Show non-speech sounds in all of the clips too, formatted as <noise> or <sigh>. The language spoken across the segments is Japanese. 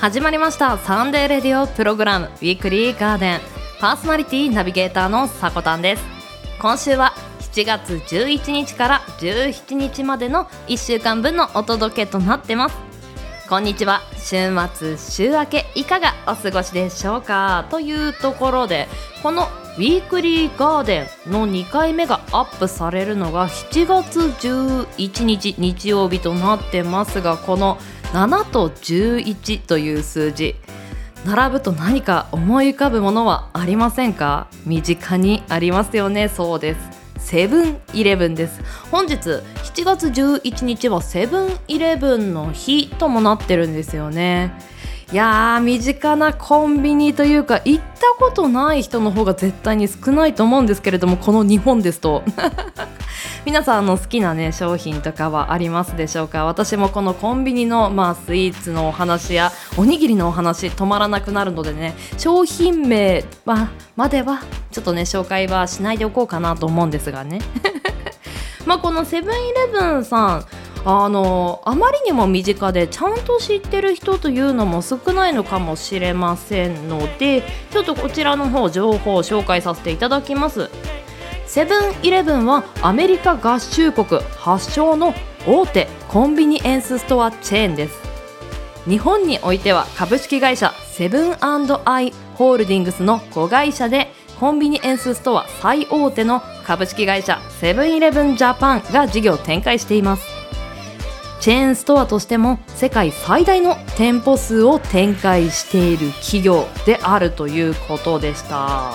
始まりました。サンデーレディオプログラム。ウィークリーガーデン。パーソナリティナビゲーターのさこたんです。今週は7月11日から17日までの1週間分のお届けとなってます。こんにちは。週末週明けいかがお過ごしでしょうか？というところでこのウィークリーガーデンの2回目がアップされるのが7月11日日曜日となってますがこの7と11という数字。並ぶと何か思い浮かぶものはありませんか？身近にありますよね。そうです。セブンイレブンです。本日7月11日はセブンイレブンの日ともなってるんですよね。いやー身近なコンビニというか行ったことない人の方が絶対に少ないと思うんですけれどもこの日本ですと。<laughs> 皆さんの好きなね商品とかはありますでしょうか？私もこのコンビニのまあスイーツのお話やおにぎりのお話止まらなくなるのでね商品名はまではちょっとね紹介はしないでおこうかなと思うんですがね。<laughs> まあこのセブンイレブンさんあのあまりにも身近でちゃんと知ってる人というのも少ないのかもしれませんのでちょっとこちらの方情報を紹介させていただきます。セブンイレブンはアメリカ合衆国発祥の大手コンビニエンスストアチェーンです。日本においては株式会社セブンアイ・ホールディングスの子会社でコンビニエンスストア最大手の株式会社セブンイレブンジャパンが事業展開しています。チェーンストアとしても世界最大の店舗数を展開している企業であるということでした。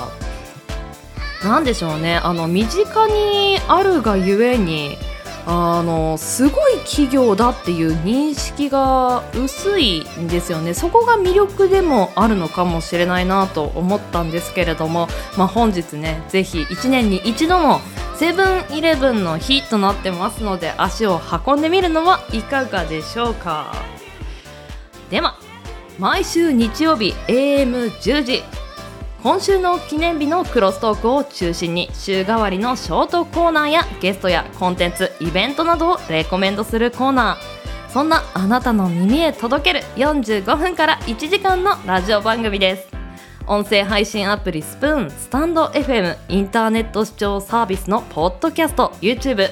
何でしょうね。あの身近にあるがゆえにあのすごい企業だっていう認識が薄いんですよね。そこが魅力でもあるのかもしれないなと思ったんですけれども、まあ、本日ねぜひ1年に一度のセブンイレブンの日となってますので足を運んでみるのはいかがでしょうか。では毎週日曜日 AM10 時今週の記念日のクロストークを中心に週替わりのショートコーナーやゲストやコンテンツイベントなどをレコメンドするコーナー。そんなあなたの耳へ届ける45分から1時間のラジオ番組です。音声配信アプリスプーンスタンド FM インターネット視聴サービスのポッドキャスト YouTube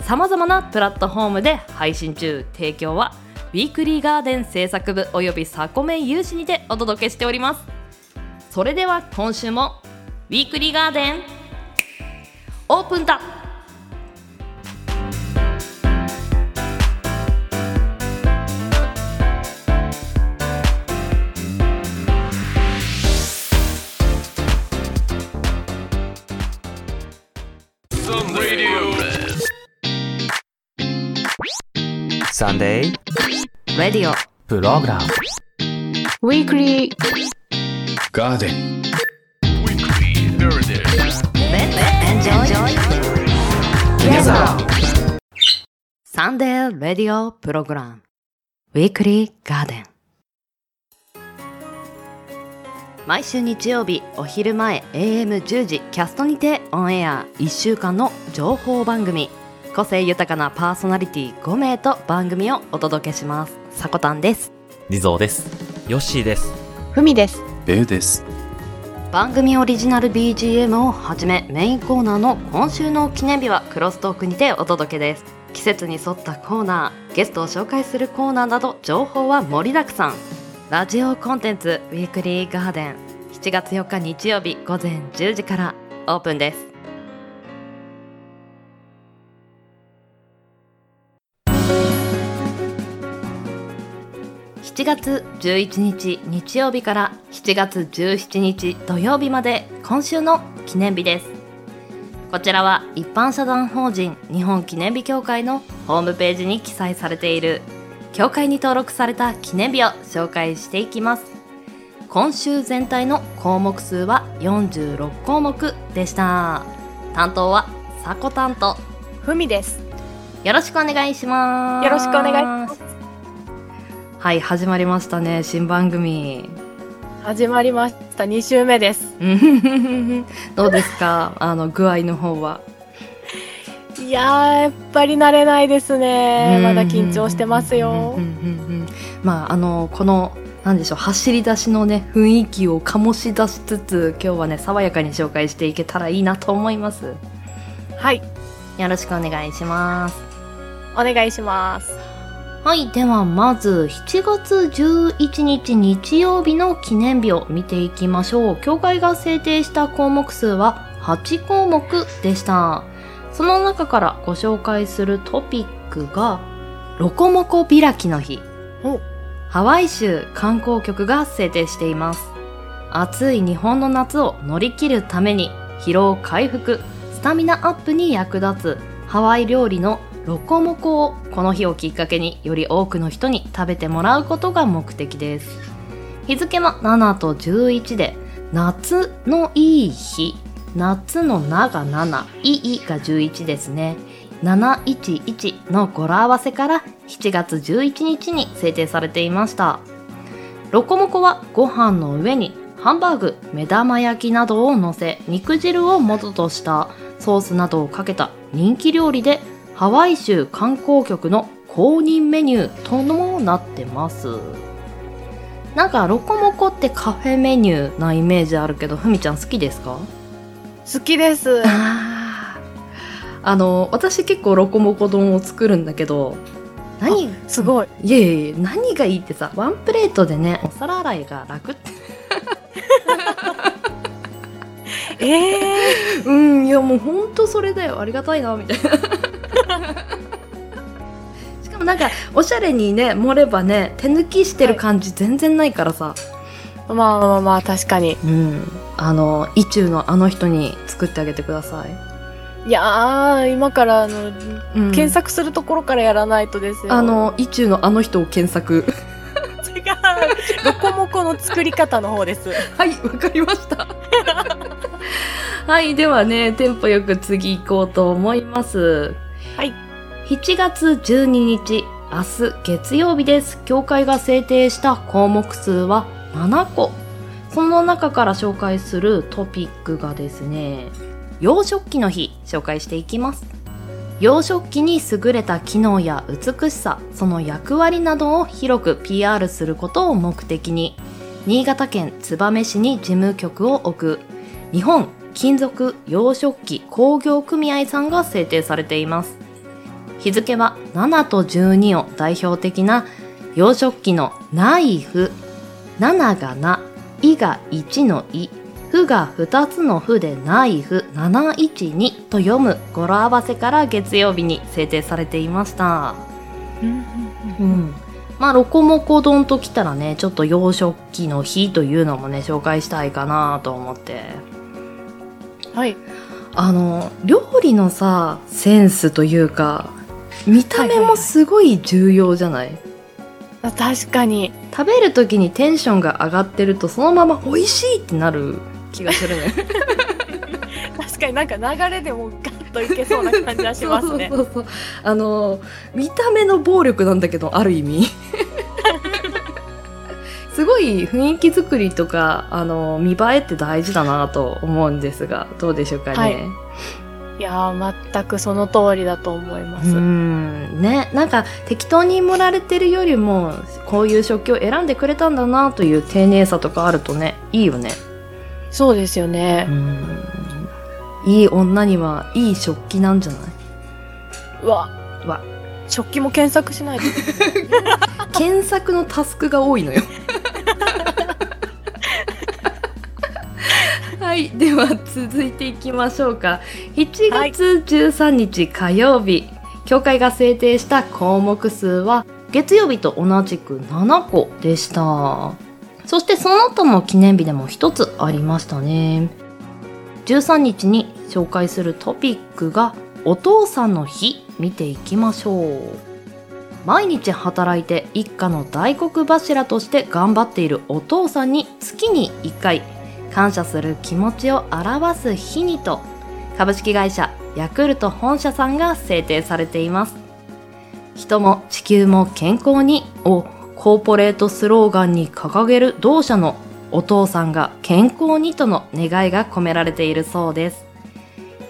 さまざまなプラットフォームで配信中。提供はウィークリーガーデン制作部およびサコメ有志にてお届けしております。それでは今週もウィークリーガーデンオープンだ。Sunday Radio Program Weekly Weekly Garden. Enjoy together Sunday Radio Program Weekly Garden 毎週日曜日お昼前 AM10 時キャストにてオンエア。1週間の情報番組。個性豊かなパーソナリティ5名と番組をお届けします。さこたんです。リゾーです。ヨッシーです。ふみですベウです。番組オリジナル BGM をはじめメインコーナーの今週の記念日はクロストークにてお届けです。季節に沿ったコーナーゲストを紹介するコーナーなど情報は盛りだくさん。ラジオコンテンツウィークリーガーデン。7月4日日曜日午前10時からオープンです。7月11日日曜日から7月17日土曜日まで今週の記念日です。こちらは一般社団法人日本記念日協会のホームページに記載されている協会に登録された記念日を紹介していきます。今週全体の項目数は46項目でした。担当はさこ担当。ふみです。よろしくお願いします。よろしくお願いしますはい始まりましたね新番組。始まりました。2週目です。<laughs> どうですか？<laughs> あの具合の方は？いやーやっぱり慣れないですね。まだ緊張してますよ。まああのこのなんでしょう走り出しのね雰囲気を醸し出しつつ今日はね爽やかに紹介していけたらいいなと思います。はい。よろしくお願いします。お願いします。はいではまず7月11日日曜日の記念日を見ていきましょう。協会が制定した項目数は8項目でした。その中からご紹介するトピックがロコモコ開きの日。お。ハワイ州観光局が制定しています。暑い日本の夏を乗り切るために疲労回復スタミナアップに役立つハワイ料理のロコモコをこの日をきっかけにより多くの人に食べてもらうことが目的です。日付は7と11で夏のいい日夏の「な」が7「いい」が11ですね。711の語呂合わせから7月11日に制定されていました。ロコモコはご飯の上にハンバーグ目玉焼きなどを乗せ肉汁を元としたソースなどをかけた人気料理でハワイ州観光局の公認メニューともなってます。なんかロコモコってカフェメニューなイメージあるけどふみちゃん好きですか？好きです。あの私結構ロコモコ丼を作るんだけど何？すごい。いやいやいや何がいいってさワンプレートでねお皿洗いが楽って。<laughs> ええうんいやもうほんとそれだよ。ありがたいなみたいな <laughs> しかもなんかおしゃれにね盛ればね手抜きしてる感じ全然ないからさ、まあまあまあまあ、確かに。うんあの意中のあの人に作ってあげてください、いやー、今からあの、うん検索するところからやらないとですよ。あ、の意中のあの人を検索違う。ロコモコの作り方の方です。<laughs> はい、わかりました。<laughs> はい、ではね、テンポよく次行こうと思います。はい。7月12日、明日月曜日です。協会が制定した項目数は7個。その中から紹介するトピックがですね、洋食器の日、紹介していきます。洋食器に優れた機能や美しさ、その役割などを広く PR することを目的に、新潟県燕市に事務局を置く日本金属洋食器工業組合さんが制定されています日付は7と12を代表的な洋食器のナイフ7がな、いが1のい、ふが2つのふでナイフ712と読む語呂合わせから月曜日に制定されていました。うん。まあ、ロコモコ丼ときたらね、ちょっと洋食器の日というのもね、紹介したいかなと思って。はい。あの、料理のさ、センスというか、見た目もすごい重要じゃない,、あ確かに。食べる時にテンションが上がってると、そのまま美味しいってなる気がするね。<laughs> 確かになんか流れでもガッといけそうな感じはしますね。そうそうそうあの見た目の暴力なんだけどある意味 <laughs> すごい雰囲気作りとかあの見栄えって大事だなと思うんですがどうでしょうかね、はい。いやー、全くその通りだと思いまうす。ん。ね。なんか適当に盛られてるよりもこういう食器を選んでくれたんだなという丁寧さとかあるとねいいよね。そうですよね。う。ん。いい女にはいい食器なんじゃない？うわ。わ。食器も検索しないと。<laughs> 検索のタスクが多いのよはいでは続いていきましょうか。7月13日火曜日、協会が制定した項目数は月曜日と同じく7個でした。そしてその他の記念日でも一つありましたね。13日に紹介するトピックがお父さんの日見ていきましょう。毎日働いて一家の大黒柱として頑張っているお父さんに月に1回感謝する気持ちを表す日にと株式会社ヤクルト本社さんが制定されています。人も地球も健康にをコーポレートスローガンに掲げる同社のお父さんが健康にとの願いが込められているそうです。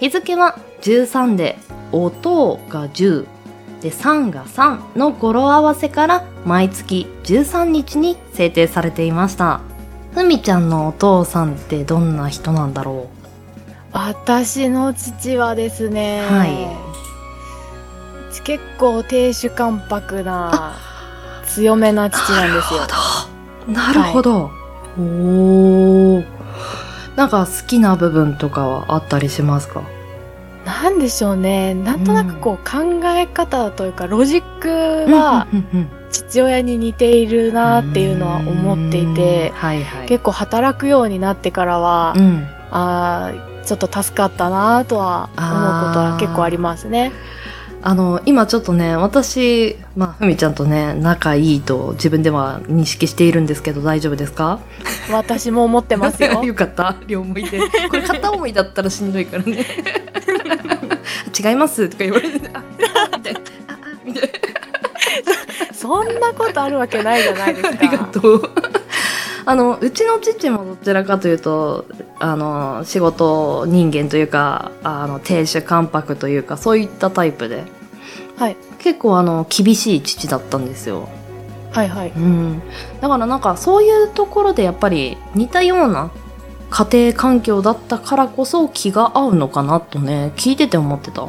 日付は13で音が10で3が3の語呂合わせから毎月13日に制定されていました。ふみちゃんのお父さんってどんな人なんだろ私の父はですね、はうち結構亭主関白な強めな父なんですよ。うなるほど、おおなんか好きな部分とかはあったりしますか？なんでしょうね。なんとなくこう考え方というかロジックはうんうんうん父親に似ているなっていうのは思っていてうん。はいはい。結構働くようになってからは、うん。あーちょっと助かったなとは思うことは結構ありますね。あの今ちょっとね私まあふみちゃんとね仲いいと自分では認識しているんですけど大丈夫ですか？私も思ってますよ。<laughs> よかった。両思いで。これ片思いだったらしんどいからね。<laughs> 違います。とか言われてあみたいなそんなことあるわけないじゃないですか。ありがとう。<laughs> あの、うちの父もどちらかというと、あの、仕事人間というか、あの、亭主関白というか、そういったタイプで、はい。結構あの、厳しい父だったんですよ。はいはい。うん。だからなんか、そういうところでやっぱり似たような家庭環境だったからこそ気が合うのかなとね、聞いてて思ってた。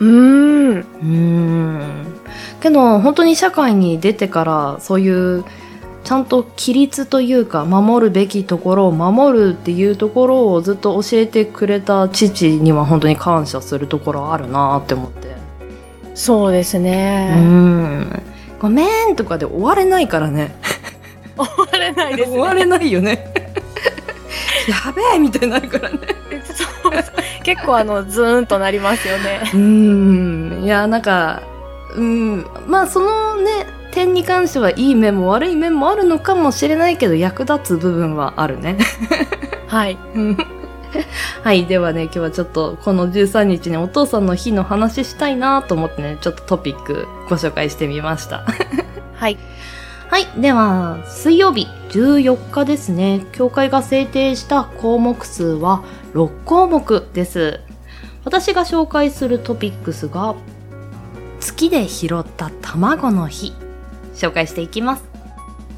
うーん。うーん。けど本当に社会に出てからそういうちゃんと規律というか守るべきところを守るっていうところをずっと教えてくれた父には本当に感謝するところあるなって思って。そうですうね。ん。ごめんとかで終われないからね。終われないです、ね。終われないよね。<laughs> やべえみたいになるからね。そう結構あのズーンとなりますよね。うーんいやなんかうんまあそのね点に関してはいい面も悪い面もあるのかもしれないけど役立つ部分はあるねはい。う <laughs> んはいではね今日はちょっとこの13日にお父さんの日の話したいなと思ってねちょっとトピックご紹介してみましたはい。<laughs> はい。では、水曜日14日ですね。協会が制定した項目数は6項目です。私が紹介するトピックスが、月で拾った卵の日。紹介していきます。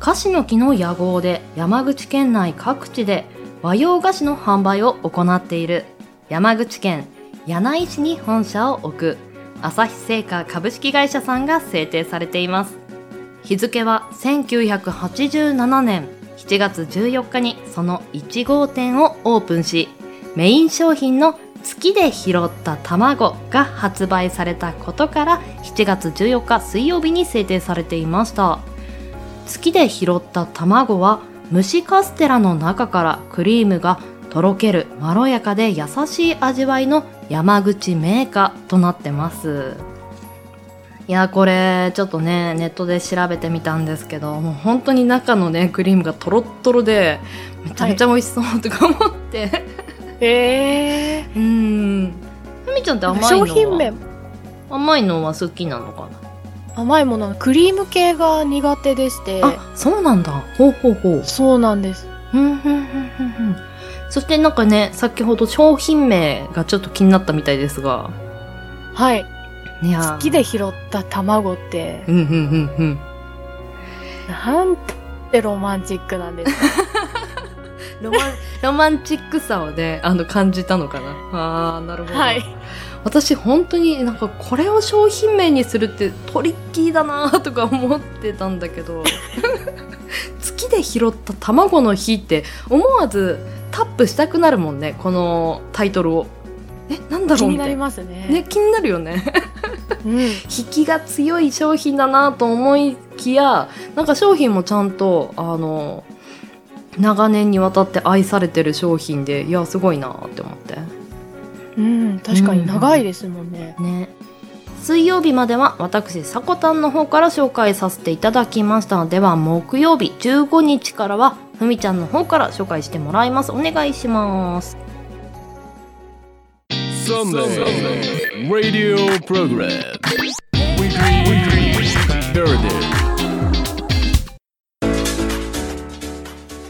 菓子の木の屋号で山口県内各地で和洋菓子の販売を行っている山口県柳井市に本社を置く朝日製菓株式会社さんが制定されています。日付は1987年7月14日にその1号店をオープンしメイン商品の月で拾った卵が発売されたことから7月14日水曜日に制定されていました。月で拾った卵は蒸しカステラの中からクリームがとろけるまろやかで優しい味わいの山口銘菓となってます。いやこれちょっとねネットで調べてみたんですけどもう本当に中のねクリームがとろっとろでめちゃめちゃ美味しそうとか思って、へえ。うん。ふみちゃんって甘いのは？商品名。甘いのは好きなのか甘いものクリーム系が苦手でして。なあそうなんだ。ほうほうほう。そうなんです。うんうんうんうんうん。そしてなんかね先ほど商品名がちょっと気になったみたいですが。はい。いやー。月で拾った卵って。うんうんうんうん。なんてロマンチックなんです。か。<laughs> ロマンロマンチックさをねあの感じたのかなあーなるほど、はい。私本当になんかこれを商品名にするってトリッキーだなとか思ってたんだけど <laughs> 月で拾った卵の日って思わずタップしたくなるもんねこのタイトルをえなんだろ気になりうみたいなますね。ね気になるよねうん。<laughs> 引きが強い商品だなと思いきやなんか商品もちゃんとあの長年にわたって愛されてる商品でいやすごいなって思ってうん、確かに長いですもんね。ね水曜日までは私さこたんの方から紹介させていただきましたでは木曜日15日からはふみちゃんの方から紹介してもらいますお願いします Sunday Radio Program. Weekly, weekly, Heritage.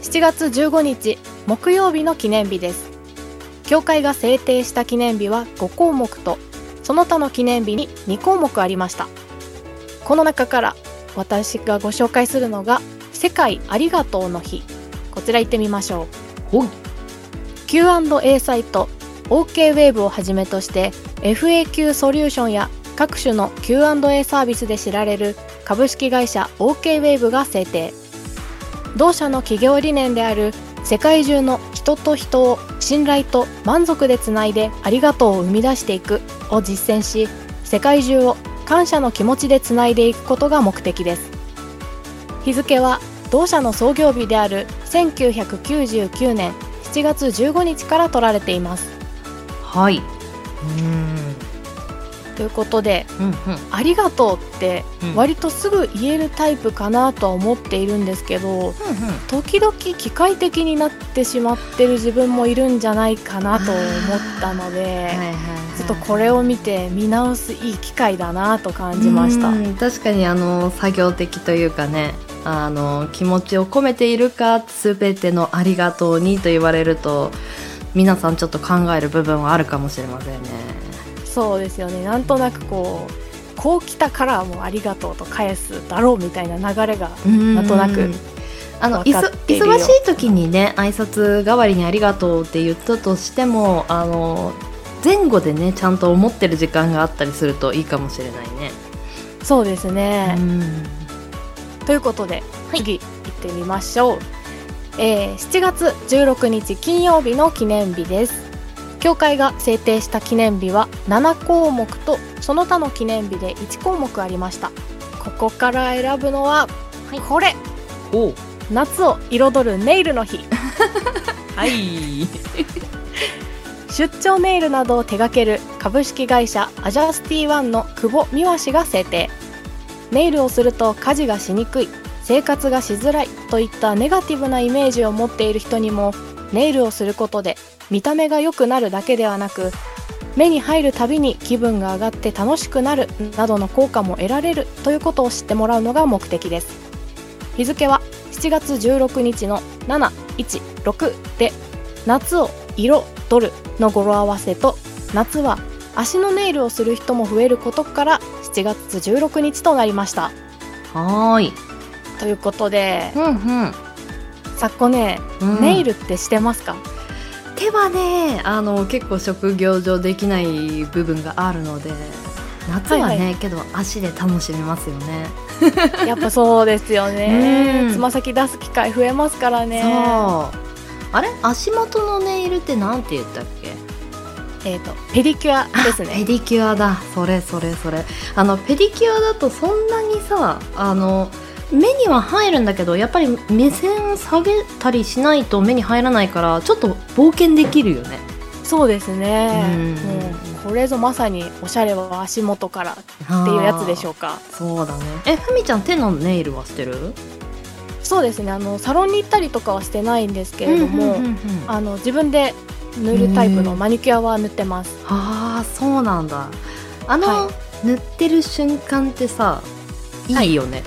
7月15日木曜日の記念日です。協会が制定した記念日は5項目とその他の記念日に2項目ありました。この中から私がご紹介するのが世界ありがとうの日。こちら行ってみましょう。Q&A サイト OK ウェーブをはじめとして FAQ ソリューションや各種の Q&A サービスで知られる株式会社 OK ウェーブが制定同社の企業理念である世界中の人と人を信頼と満足でつないでありがとうを生み出していくを実践し世界中を感謝の気持ちでつないでいくことが目的です。日付は同社の創業日である1999年7月15日から取られています。はい。うんということでうんうん「ありがとう」ってうん。割とすぐ言えるタイプかなとは思っているんですけど時々機械的になってしまってる自分もいるんじゃないかなと思ったのでちょっとこれを見て見直すいい機会だなと感じました。うん確かにあの作業的というかねあの気持ちを込めているか全てのありがとうにと言われると皆さんちょっと考える部分はあるかもしれませんねそうですよね。なんとなくこうこう来たからもうありがとうと返すだろうみたいな流れがなんとなくあの忙しい時にね挨拶代わりにありがとうって言ったとしてもあの前後でねちゃんと思ってる時間があったりするといいかもしれないね。そうですね、うん。ということで、次行ってみましょう、えー7月16日金曜日の記念日です協会が制定した記念日は7項目とその他の記念日で1項目ありました。ここから選ぶのは、これ。おう。夏を彩るネイルの日。<laughs> はい。<laughs> 出張ネイルなどを手掛ける株式会社アジャスティワンの久保美和氏が制定。ネイルをすると家事がしにくい生活がしづらいといったネガティブなイメージを持っている人にもネイルをすることで見た目が良くなるだけではなく目に入るたびに気分が上がって楽しくなるなどの効果も得られるということを知ってもらうのが目的です日付は7月16日の716で夏を彩るの語呂合わせと夏は足のネイルをする人も増えることから7月16日となりましたはーい。ということでうんうん。昨ね、うんネイルってしてますか？手はねあの結構職業上できない部分があるので夏はね、はいはけど足で楽しめますよね。<laughs> やっぱそうですよね。うん。つま先出す機会増えますからね。そう。あれ？足元のネイルってなんて言ったっけ？えっ、とペディキュアですペねディキュアだ。それそれそれ。あのペディキュアだとそんなにさあの目には入るんだけどやっぱり目線下げたりしないと目に入らないからちょっと冒険できるよね。そうですね。うん。これぞまさにおしゃれは足元からっっていうやつでしょうか。そうだね。えふみちゃん手のネイルはしてる？そうですね。あのサロンに行ったりとかはしてないんですけれども、自分で塗るタイプのマニキュアは塗ってます。ああそうなんだ。あの、は塗ってる瞬間ってさいいよね、い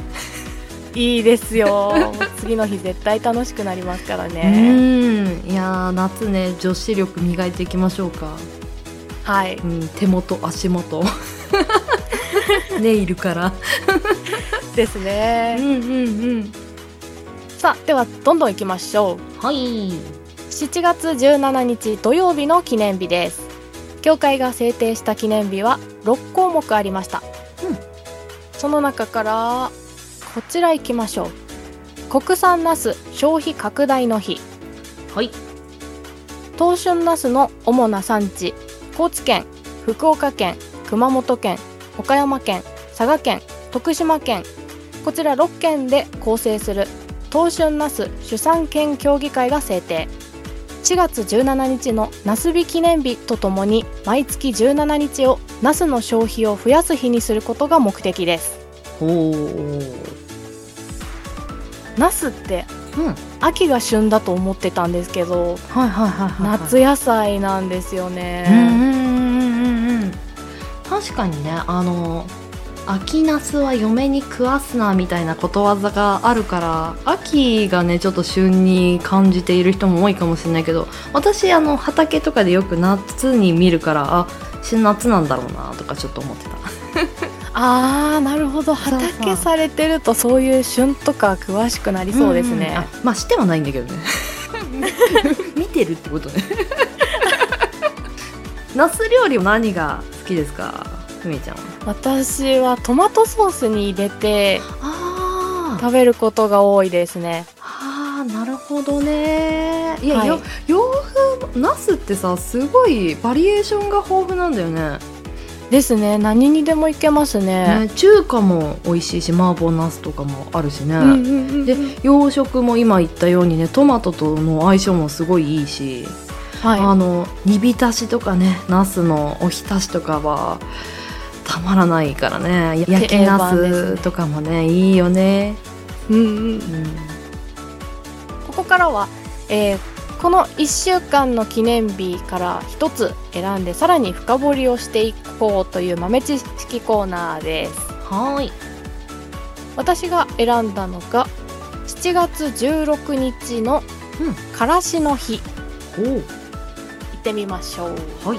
いですよ。次の日絶対楽しくなりますからうねん。いやー夏ね女子力磨いていきましょうか。はい。うん、手元足元。ネイルから。ですね、んうんうん。さあではどんどんいきましょう。はい。7月17日土曜日の記念日です。協会が制定した記念日は6項目ありました、うん。その中からこちら行きましょう。国産ナス消費拡大の日。はい。東春ナスの主な産地。高知県福岡県熊本県岡山県佐賀県徳島県。こちら6県で構成する東春ナス主産県協議会が制定。4月17日のナス日記念日とともに毎月17日をナスの消費を増やす日にすることが目的ですナスってうん。秋が旬だと思ってたんですけどはいはいはいはい夏野菜なんですよね、うんうんうんうんうん確かにねあの秋ナスは嫁に食わすなみたいなことわざがあるから秋がねちょっと旬に感じている人も多いかもしれないけど私あの畑とかでよく夏に見るからあし夏なんだろうなとかちょっと思ってたあーなるほど。畑されてるとそういう旬とか詳しくなりそうですね、んん。あまあしてはないんだけどね。<laughs> 見てるってことね。<laughs> ナス料理は何が好きですかふみちゃんは？私はトマトソースに入れてあ食べることが多いですね。あーなるほどね。いや、はい。よ洋風ナスってさすごいバリエーションが豊富なんだよねですね。何にでもいけますね。ね中華も美味しいし麻婆ナスとかもあるしね、うんうんうんうん。で洋食も今言ったようにねトマトとの相性もすごいいいし、はい。あの煮浸しとかねナスのおひたしとかはたまらないからね。や焼きナ定番ですとかもねいいよね、うんうん。うん、ここからは、えーこの1週間の記念日から1つ選んでさらに深掘りをしていこうという豆知識コーナーです。はーい。私が選んだのが7月16日のうん。からしの日。お行ってみましょう。はい。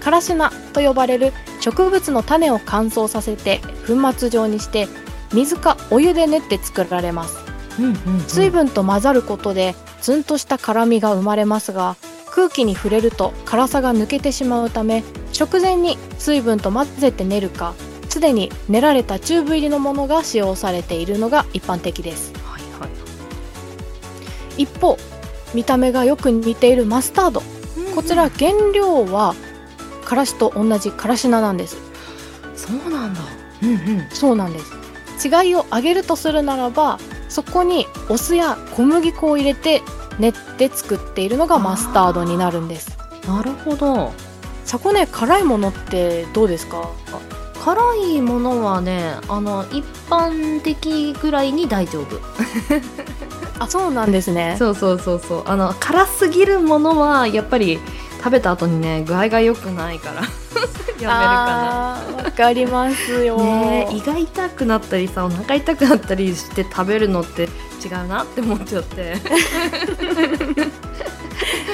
からし菜と呼ばれる植物の種を乾燥させて粉末状にして水かお湯で練って作られます。うんうんうん。水分と混ざることでツンとした辛みが生まれますが空気に触れると辛さが抜けてしまうため直前に水分と混ぜて練るかすでに練られたチューブ入りのものが使用されているのが一般的です。はいはい一方見た目がよく似ているマスタード。こちら原料はからしと同じからし菜なんです。そうなんだ。うんうん。そうなんです。違いを挙げるとするならばそこにお酢や小麦粉を入れて練って作っているのがマスタードになるんです。なるほど。そこね辛いものってどうですか？辛いものはねあの一般的ぐらいに大丈夫。<laughs> あそうなんですね。そうそうそうそう。あの辛すぎるものはやっぱり食べた後にね具合が良くないから <laughs> やめるかあーわかりますよ、なねえ胃が痛くなったりさお腹痛くなったりして食べるのって違うなって思っちゃって。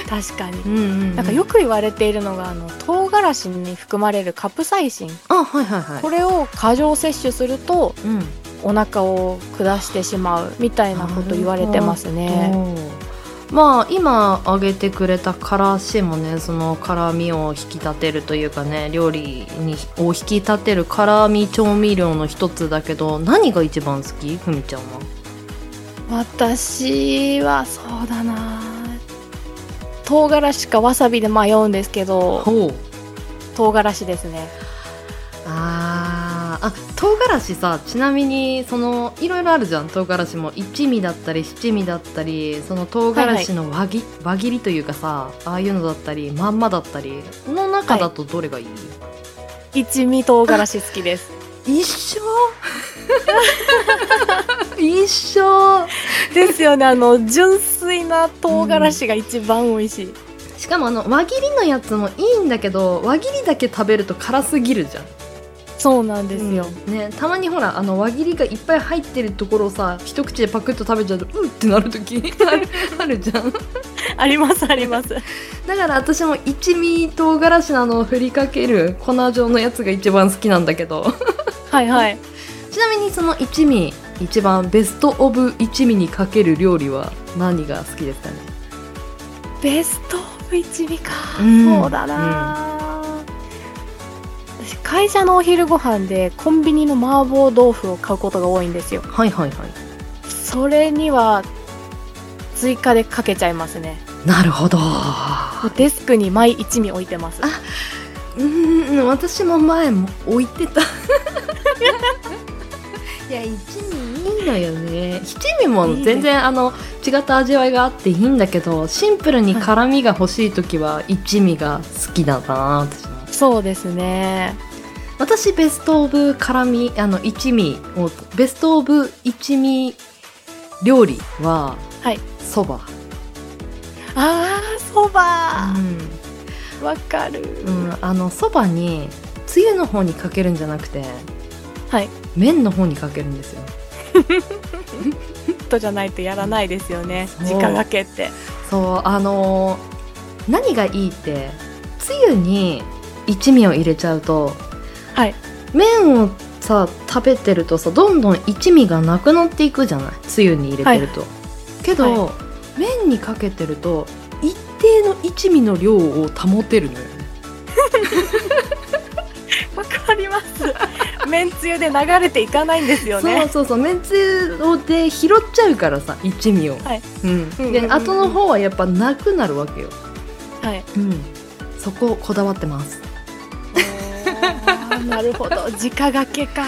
確かに。うんうん、うん、なんかよく言われているのがあの唐辛子に含まれるカプサイシン。あはいはいはい。これを過剰摂取するとうん。お腹を下してしまうみたいなこと言われてますね。うんまあ今挙げてくれたからしもねその辛みを引き立てるというかね料理にを引き立てる辛み調味料の一つだけど何が一番好き？ふみちゃんは。私はそうだな。唐辛子かわさびで迷うんですけど。唐辛子ですね。あーあ唐辛子さちなみにそのいろいろあるじゃん。唐辛子も一味だったり七味だったりその唐辛子の輪切,、輪切りというかさああいうのだったりまんまだったりの中だとどれがいい、一味唐辛子好きです。一緒？<laughs> 一緒？ですよね。あの純粋な唐辛子が一番美味しい、しかもあの輪切りのやつもいいんだけど輪切りだけ食べると辛すぎるじゃんそうなんですよ、ね、たまにほらあの輪切りがいっぱい入ってるところをさ一口でパクッと食べちゃうとうってなる時 <laughs> あるあるじゃん。ありますあります。だから私も一味唐辛子のあの振りかける粉状のやつが一番好きなんだけど。はいはい。<laughs> ちなみにその一味一番ベストオブ一味にかける料理は何が好きですかね？ベストオブ一味か、うん。そうだな、私会社のお昼ご飯でコンビニの麻婆豆腐を買うことが多いんですよ。はいはいはい。それには追加でかけちゃいますね。なるほど。デスクに毎一味置いてます。うーん私も前も置いてた。<laughs> いや一味いいのよね。七味も全然あの違った味わいがあっていいんだけどシンプルに辛みが欲しい時は一味が好きだな私も。そうですね私ベストオブ辛みあの一味をベストオブ一味料理ははい。そば。あーそば。うん。わかる、うん、あのそばにつゆの方にかけるんじゃなくてはい。麺の方にかけるんですよ。とじゃないとやらないですよね。そう。直がけって。そうあのー何がいいってつゆに一味を入れちゃうとはい。麺をさ食べてるとさどんどん一味がなくなっていくじゃない？つゆに入れてると、けど、は麺にかけてると一定の一味の量を保てるのよね。<laughs> わかります。めんつゆで流れていかないんですよそうねそうそう。めんつゆで拾っちゃうからさ一味を、はい。うん、うん。うんうんで後の方はやっぱなくなるわけよ、はい。うん、そここだわってますなるほど。<laughs> 直がけか。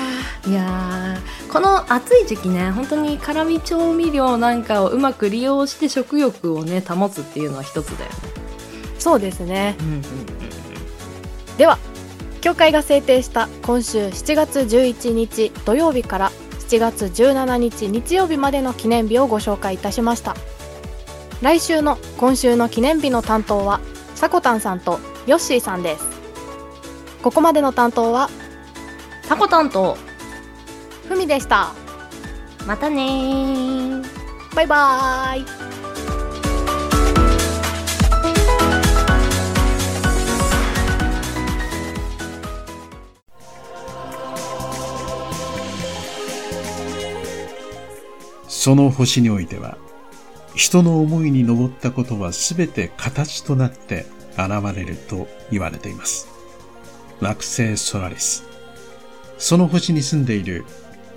いやーこの暑い時期ね本当に辛味調味料なんかをうまく利用して食欲をね保つっていうのは一つだよね、そうですね。うんうんでは協会が制定した今週7月11日土曜日から7月17日日曜日までの記念日をご紹介いたしました。来週の今週の記念日の担当はさこたんさんとヨッシーさんですここまでの担当はタコタンとふみでした。またねー。バイバーイ。その星においては、人の思いに登ったことはすべて形となって現れると言われています。惑星ソラリス。その星に住んでいる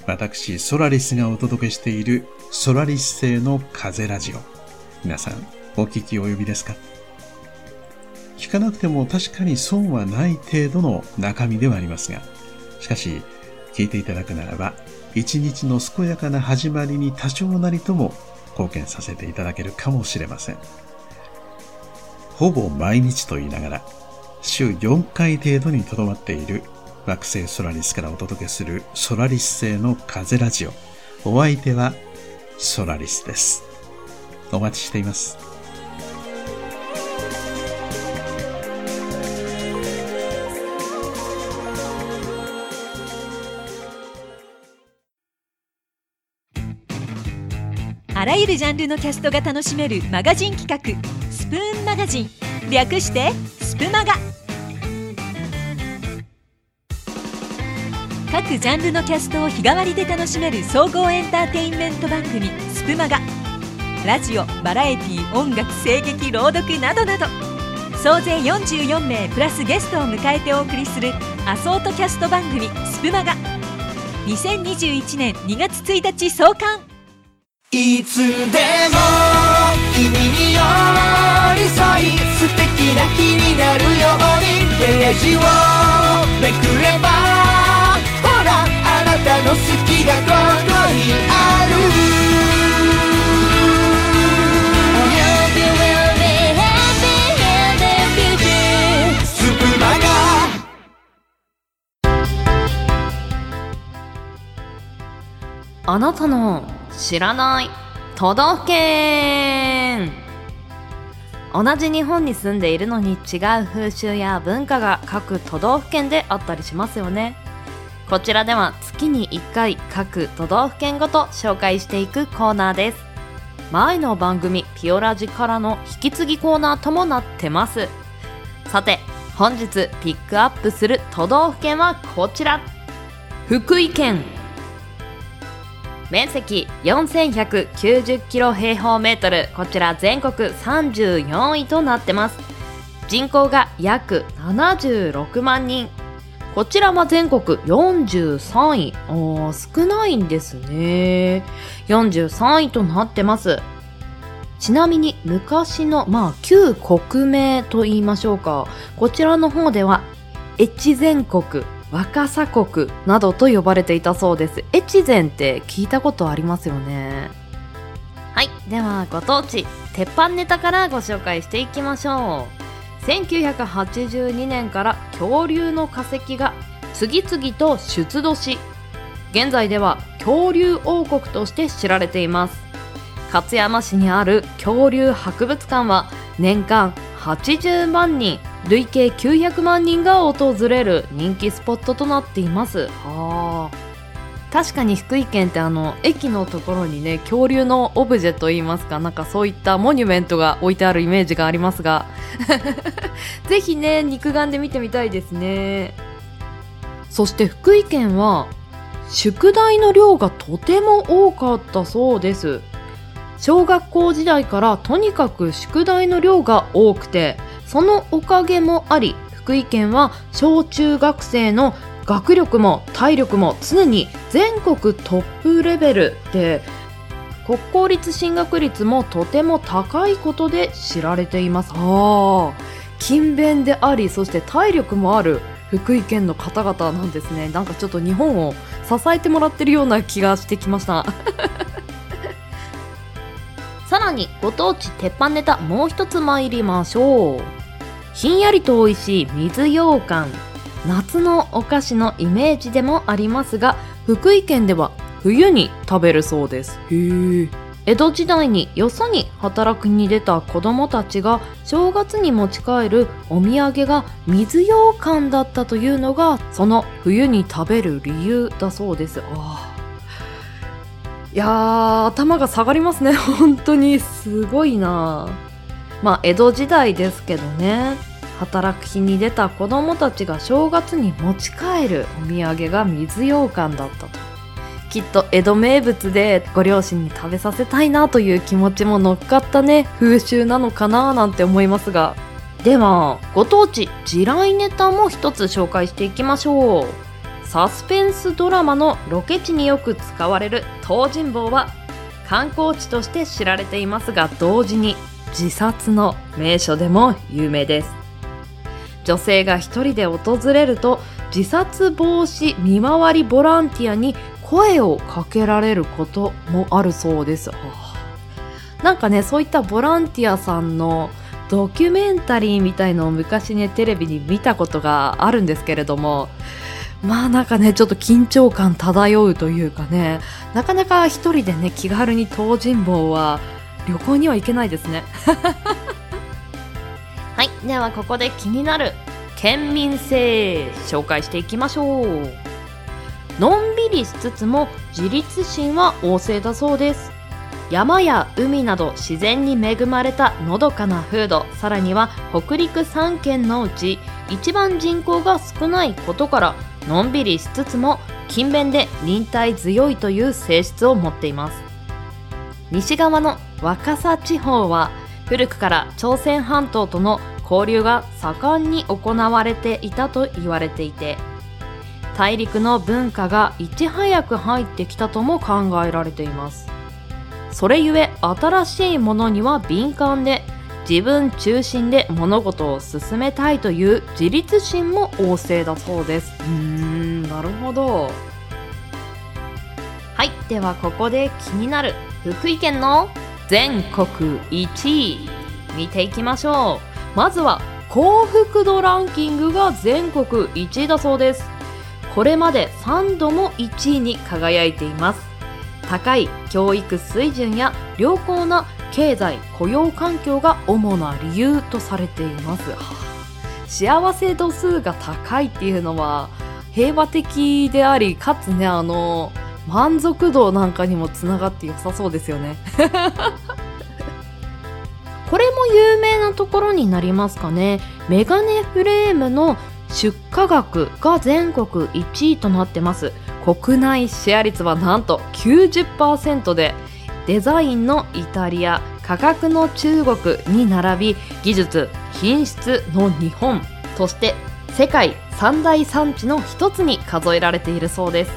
私ソラリスがお届けしているソラリス星の風ラジオ。皆さんお聞き及びですか？聞かなくても確かに損はない程度の中身ではありますが、しかし聞いていただくならば一日の健やかな始まりに多少なりとも貢献させていただけるかもしれません。ほぼ毎日と言いながら、週4回程度にとどまっている惑星ソラリスからお届けするソラリス星の風ラジオ。お相手はソラリスです。お待ちしています。あらゆるジャンルのキャストが楽しめるマガジン企画「スプーンマガジン」略して「スプマガ」各ジャンルのキャストを日替わりで楽しめる総合エンターテインメント番組「スプマガ」ラジオバラエティ音楽声劇朗読などなど。総勢44名プラスゲストを迎えてお送りするアソートキャスト番組「スプマガ」2021年2月1日創刊いつでも君に寄り添い素敵な日になるようにページをめくればほらあなたの好きがここにある。あなたの知らない都道府県。同じ日本に住んでいるのに違う風習や文化が各都道府県であったりしますよね。こちらでは月に1回各都道府県ごと紹介していくコーナーです。前の番組ピオラジからの引き継ぎコーナーともなってます。さて本日ピックアップする都道府県はこちら。福井県。面積4190キロ平方メートル。こちら全国34位となってます。人口が約76万人。こちらは全国43位。お少ないんですね。43位となってます。ちなみに昔のまあ旧国名と言いましょうか。こちらの方では越前国。若狭国などと呼ばれていたそうです。越前って聞いたことありますよね？はい。ではご当地鉄板ネタからご紹介していきましょう。1982年から恐竜の化石が次々と出土し現在では恐竜王国として知られています。勝山市にある恐竜博物館は年間80万人。累計900万人が訪れる人気スポットとなっています。はあ。確かに福井県ってあの駅のところにね恐竜のオブジェといいますかなんかそういったモニュメントが置いてあるイメージがありますが。<laughs> ぜひね肉眼で見てみたいですね。そして福井県は宿題の量がとても多かったそうです。小学校時代からとにかく宿題の量が多くてそのおかげもあり福井県は小中学生の学力も体力も常に全国トップレベルで国公立進学率もとても高いことで知られています。あ勤勉でありそして体力もある福井県の方々なんですね。なんかちょっと日本を支えてもらってるような気がしてきました。さらにご当地鉄板ネタもう一つ参りましょう。ひんやりと美味しい水羊羹。夏のお菓子のイメージでもありますが福井県では冬に食べるそうです。へえ。江戸時代によそに働くに出た子供たちが正月に持ち帰るお土産が水羊羹だったというのがその冬に食べる理由だそうです。あーいやー頭が下がりますね。<laughs> 本当に。すごいな。まあ江戸時代ですけどね。働く日に出た子供たちが正月に持ち帰る。お土産が水羊羹だったと。きっと江戸名物でご両親に食べさせたいなという気持ちも乗っかったね。風習なのかななんて思いますが。ではご当地地雷ネタも一つ紹介していきましょう。サスペンスドラマのロケ地によく使われる東尋坊は観光地として知られていますが同時に自殺の名所でも有名です女性が一人で訪れると自殺防止見回りボランティアに声をかけられることもあるそうです。なんかね、そういったボランティアさんのドキュメンタリーみたいのを昔ね、テレビに見たことがあるんですけれども、まあなんかね、ちょっと緊張感漂うというかね、なかなか一人でね、気軽に東尋坊は旅行には行けないですね。<laughs> はい、ではここで気になる県民性紹介していきましょう。のんびりしつつも自立心は旺盛だそうです山や海など自然に恵まれたのどかな風土。さらには北陸3県のうち一番人口が少ないことからのんびりしつつも勤勉で忍耐強いという性質を持っています。西側の若狭地方は古くから朝鮮半島との交流が盛んに行われていたと言われていて大陸の文化がいち早く入ってきたとも考えられています。それゆえ新しいものには敏感で自分中心で物事を進めたいという自立心も旺盛だそうです。うーんなるほど。はいではここで気になる福井県の全国1位。見ていきましょう。まずは幸福度ランキングが全国1位だそうです。これまで3度も1位に輝いています高い教育水準や良好な経済雇用環境が主な理由とされています。幸せ度数が高いっていうのは平和的でありかつねあの満足度なんかにもつながって良さそうですよね。<laughs> これも有名なところになりますかね。メガネフレームの出荷額が全国1位となってます。国内シェア率はなんと90%でデザインのイタリア価格の中国に並び技術品質の日本そして世界三大産地の一つに数えられているそうです。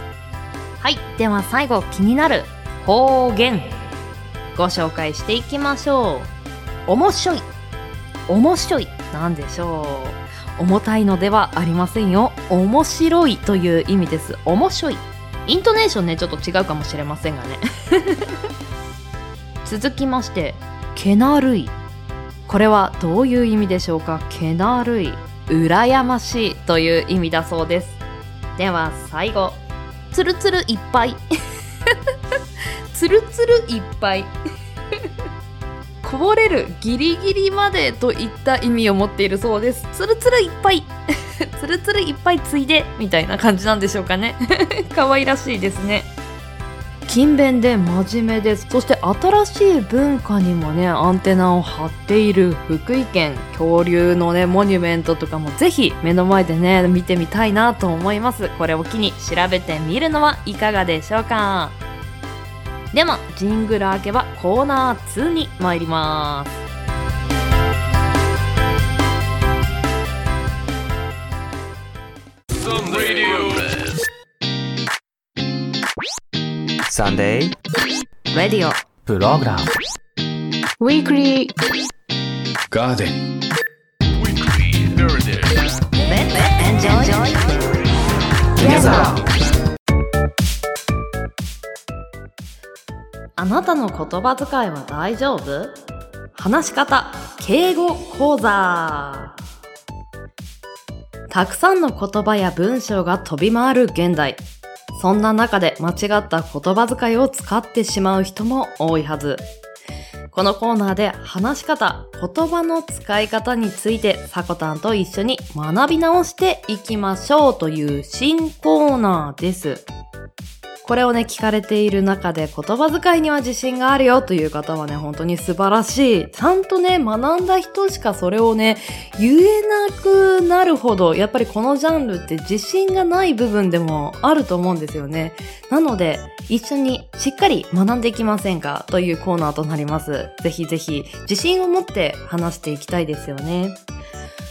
はいでは最後気になる方言ご紹介していきましょう。面白い。面白い。なんでしょう。重たいのではありませんよ。面白いという意味です。面白い。イントネーションねちょっと違うかもしれませんがね。<laughs> 続きましてけなるい。これはどういう意味でしょうか？けなるい。羨ましいという意味だそうです。では最後。つるつるいっぱい。つるつるいっぱい。こぼれるギリギリまでといった意味を持っているそうです。つるつるいっぱい。つるつるいっぱいついでみたいな感じなんでしょうかね。<laughs> 可愛らしいですね。勤勉で真面目ですそして新しい文化にもねアンテナを張っている福井県恐竜のねモニュメントとかもぜひ目の前でね見てみたいなと思います。これを機に調べてみるのはいかがでしょうか。でもジングル明けはコーナー2に参ります。サンデーレディオプログラム Weekly. Garden. Weekly Heritage Enjoy あなたの言葉遣いは大丈夫？話し方敬語講座。たくさんの言葉や文章が飛び回る現代。そんな中で間違った言葉遣いを使ってしまう人も多いはず。このコーナーで話し方、言葉の使い方についてさこたんと一緒に学び直していきましょうという新コーナーです。これをね、聞かれている中で言葉遣いには自信があるよという方はね、本当に素晴らしい。ちゃんとね、学んだ人しかそれをね、言えなくなるほど、やっぱりこのジャンルって自信がない部分でもあると思うんですよね。なので、一緒にしっかり学んでいきませんかというコーナーとなります。ぜひぜひ自信を持って話していきたいですよね。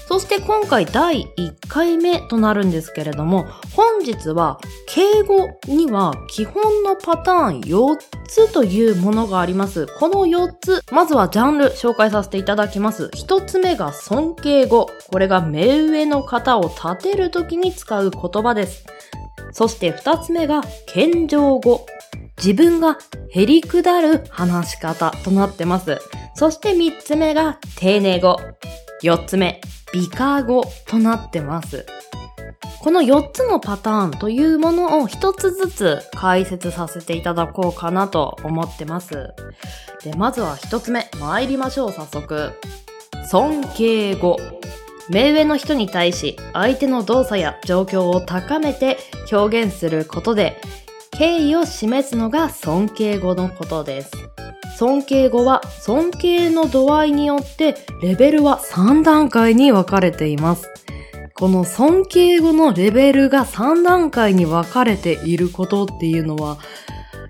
そして今回第1回目となるんですけれども、本日は敬語には基本のパターン4つというものがあります。この4つ、まずはジャンル紹介させていただきます。1つ目が尊敬語。これが目上の方を立てるときに使う言葉です。そして2つ目が謙譲語。自分がへりくだる話し方となってます。そして3つ目が丁寧語。4つ目、美化語となってます。この4つのパターンというものを1つずつ解説させていただこうかなと思ってます。で、まずは1つ目、参りましょう、早速。尊敬語。目上の人に対し相手の動作や状況を高めて表現することで敬意を示すのが尊敬語のことです。尊敬語は尊敬の度合いによってレベルは3段階に分かれています。この尊敬語のレベルが3段階に分かれていることっていうのは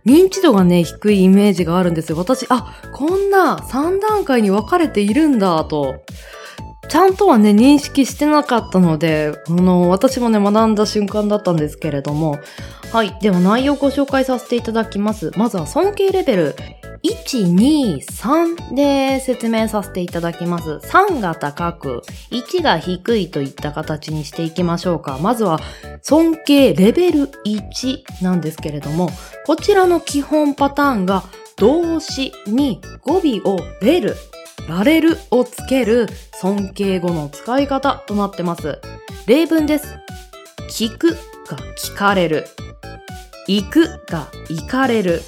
認知度がね、低いイメージがあるんですよ。私、あ、こんな3段階に分かれているんだと。ちゃんとはね、認識してなかったので、あの、私もね、学んだ瞬間だったんですけれども。はい。では内容をご紹介させていただきます。まずは尊敬レベル。1、2、3で説明させていただきます。3が高く、1が低いといった形にしていきましょうか。まずは、尊敬レベル1なんですけれども、こちらの基本パターンが、動詞に語尾をレル、ラレルをつける尊敬語の使い方となってます。例文です。聞くが聞かれる。行くが行かれる。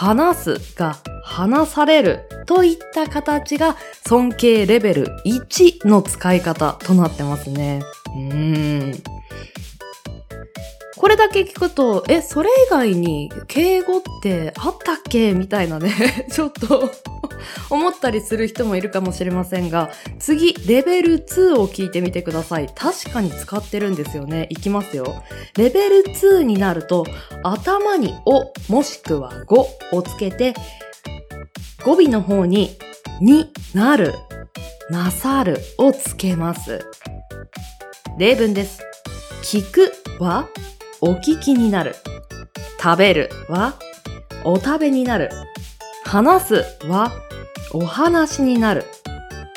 話すが話されるといった形が尊敬レベル1の使い方となってますね。うん。これだけ聞くと、え、それ以外に敬語ってあったっけ？みたいなね、<laughs> ちょっと <laughs> 思ったりする人もいるかもしれませんが、次、レベル2を聞いてみてください。確かに使ってるんですよね。いきますよ。レベル2になると、頭にお、もしくはごをつけて、語尾の方に、になる、なさるをつけます。例文です。聞くは、お聞きになる。食べるは、お食べになる。話すは、お話になる。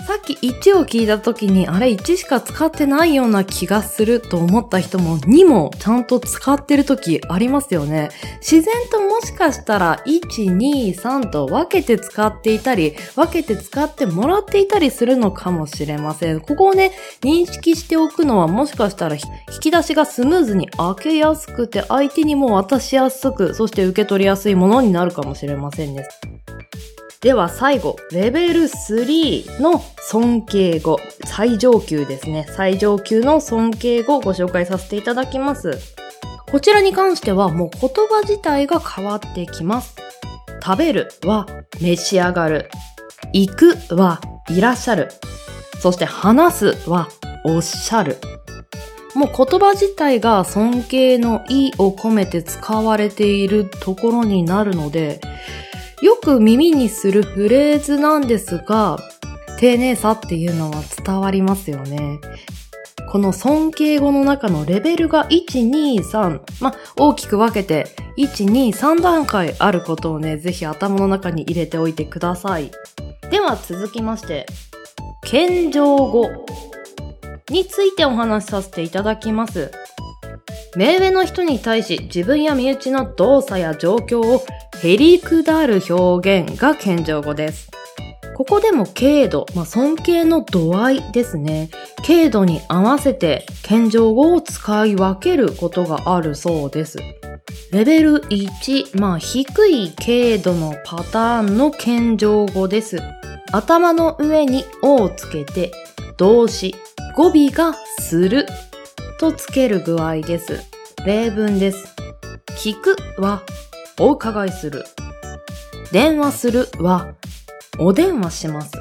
さっき1を聞いた時に、あれ1しか使ってないような気がすると思った人も2もちゃんと使ってる時ありますよね。自然ともしかしたら1、2、3と分けて使っていたり、分けて使ってもらっていたりするのかもしれません。ここをね、認識しておくのはもしかしたら引き出しがスムーズに開けやすくて相手にも渡しやすく、そして受け取りやすいものになるかもしれませんね。では最後、レベル3の尊敬語、最上級ですね。最上級の尊敬語をご紹介させていただきます。こちらに関してはもう言葉自体が変わってきます。食べるは召し上がる。行くはいらっしゃる。そして話すはおっしゃる。もう言葉自体が尊敬の意を込めて使われているところになるので、よく耳にするフレーズなんですが、丁寧さっていうのは伝わりますよね。この尊敬語の中のレベルが1、2、3、ま、大きく分けて、1、2、3段階あることをね、ぜひ頭の中に入れておいてください。では続きまして、謙譲語についてお話しさせていただきます。目上の人に対し自分や身内の動作や状況をへりくだる表現が謙譲語です。ここでも軽度、まあ、尊敬の度合いですね。軽度に合わせて謙譲語を使い分けることがあるそうです。レベル1、まあ低い軽度のパターンの謙譲語です。頭の上に「お」をつけて動詞、語尾がするとつける具合です。例文です。聞くはお伺いする。電話するはお電話します。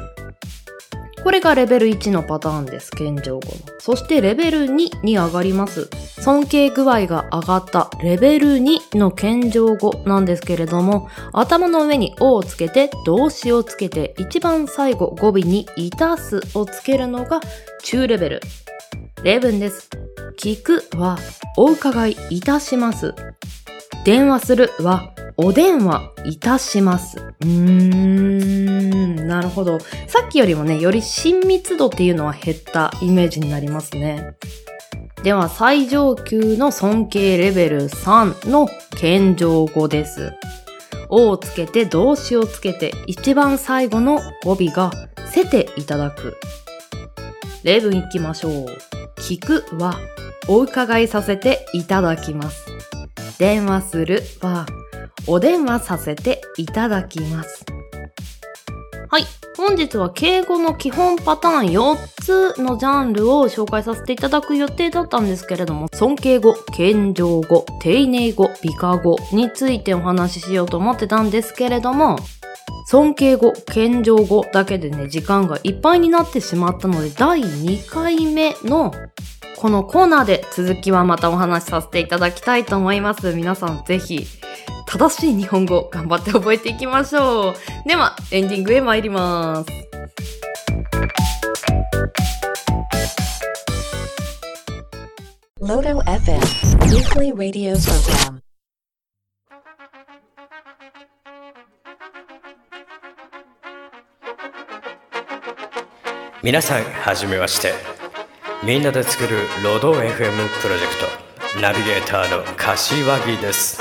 これがレベル1のパターンです。謙譲語の。そしてレベル2に上がります。尊敬具合が上がったレベル2の謙譲語なんですけれども、頭の上におをつけて動詞をつけて一番最後語尾にいたすをつけるのが中レベル。例文です。聞くはお伺いいたします。電話するはお電話いたします。うーん、なるほど。さっきよりもね、より親密度っていうのは減ったイメージになりますね。では、最上級の尊敬レベル3の謙譲語です。をつけて動詞をつけて一番最後の語尾がせていただく。例文いきましょう。聞くはお伺いさせていただきます。電話するはお電話させていただきます。はい。本日は敬語の基本パターン4つのジャンルを紹介させていただく予定だったんですけれども、尊敬語、謙譲語、丁寧語、美化語についてお話ししようと思ってたんですけれども、尊敬語、謙譲語だけでね、時間がいっぱいになってしまったので、第2回目のこのコーナーで続きはまたお話しさせていただきたいと思います。皆さんぜひ正しい日本語頑張って覚えていきましょう。では、エンディングへ参ります。Lodo FM, weekly radio program. 皆さんはじめましてみんなで作るロド FM プロジェクト。ナビゲーターの柏木です。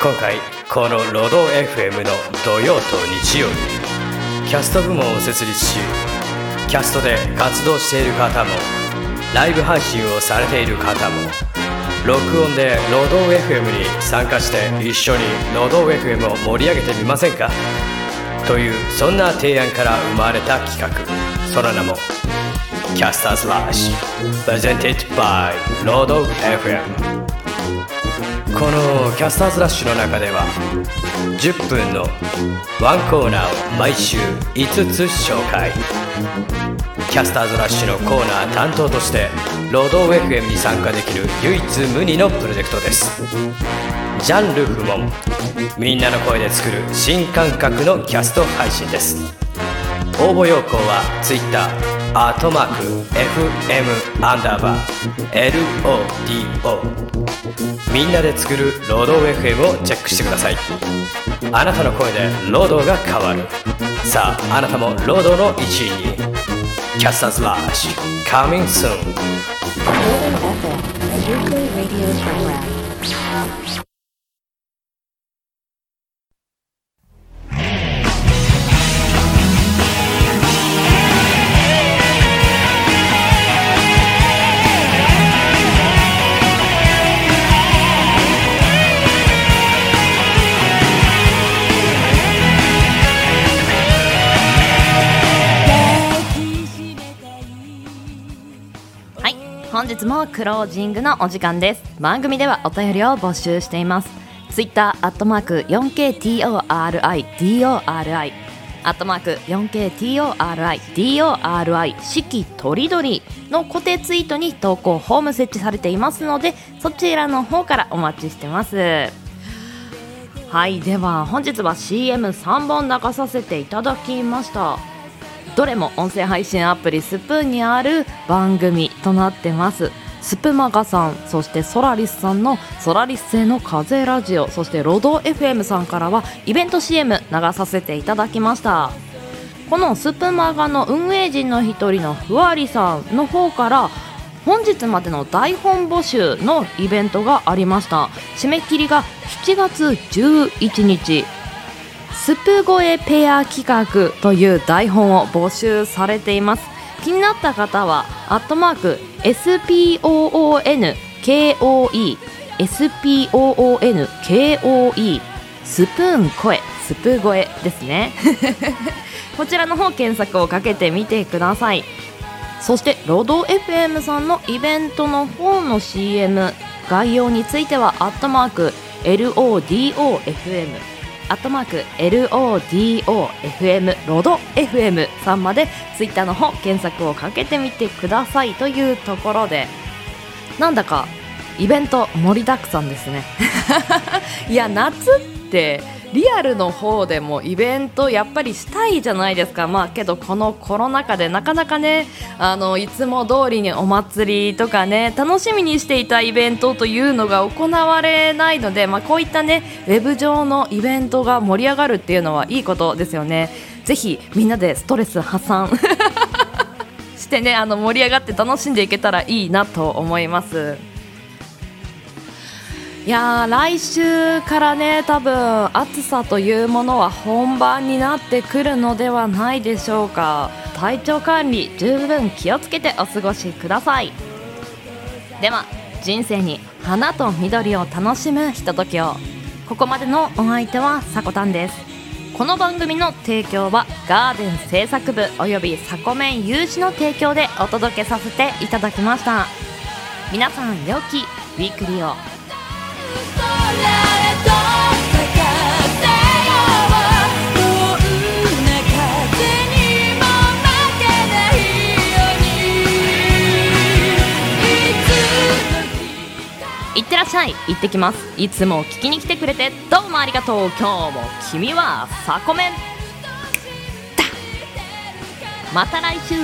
今回このロド FM の土曜と日曜日キャスト部門を設立しキャストで活動している方もライブ配信をされている方も録音でロド FM に参加して一緒にロド FM を盛り上げてみませんか？というそんな提案から生まれた企画。その名もキャスターズラッシュ Presented by ロード FM このキャスターズラッシュの中では10分のワンコーナーを毎週5つ紹介。キャスターズラッシュのコーナー担当としてロード FM に参加できる唯一無二のプロジェクトです。ジャンル不問みんなの声で作る新感覚のキャスト配信です。応募要項は Twitter アートマーク FM アンダーバー LODO みんなで作るロード FM をチェックしてください。あなたの声でロードが変わる。さああなたもロードの一員に。キャスターズラッシュ Coming soon FM「本日もクロージングのお時間です。番組ではお便りを募集しています。ツイッターアットマーク 4KTORIDORI アットマーク 4KTORIDORI 四季とりどりの固定ツイートに投稿フォーム設置されていますのでそちらの方からお待ちしてます。はいでは本日は CM3 本流させていただきました。どれも音声配信アプリスプーンにある番組となってます。スプマガさんそしてソラリスさんのソラリス製の風ラジオそしてロド FM さんからはイベント CM 流させていただきました。このスプマガの運営陣の一人のふわりさんの方から本日までの台本募集のイベントがありました。締め切りが7月11日。スプ越えペア企画という台本を募集されています。気になった方はアットマーク SPOONKOE SPOONKOE スプーン声スプ声ですね。<laughs> こちらの方検索をかけてみてください。そしてロド FM さんのイベントの方の CM 概要についてはアットマーク LODOFM アットマーク LODOFM ロド FM さんまでツイッターの方検索をかけてみてくださいというところで。なんだかイベント盛りだくさんですね。<laughs> いや夏ってリアルの方でもイベントやっぱりしたいじゃないですか。まあけどこのコロナ禍でなかなかねあのいつも通りにお祭りとかね楽しみにしていたイベントというのが行われないのでまあこういったねウェブ上のイベントが盛り上がるっていうのはいいことですよね。ぜひみんなでストレス発散 <laughs> してねあの盛り上がって楽しんでいけたらいいなと思います。いやー来週からね多分暑さというものは本番になってくるのではないでしょうか。体調管理十分気をつけてお過ごしください。では人生に花と緑を楽しむひとときを。ここまでのお相手はさこたんです。この番組の提供はガーデン製作部およびサコメン有志の提供でお届けさせていただきました。皆さん良きウィークリーを。いってらっしゃい。行ってきます。いつも聞きに来てくれてどうもありがとう今日も君はサコメンまた来週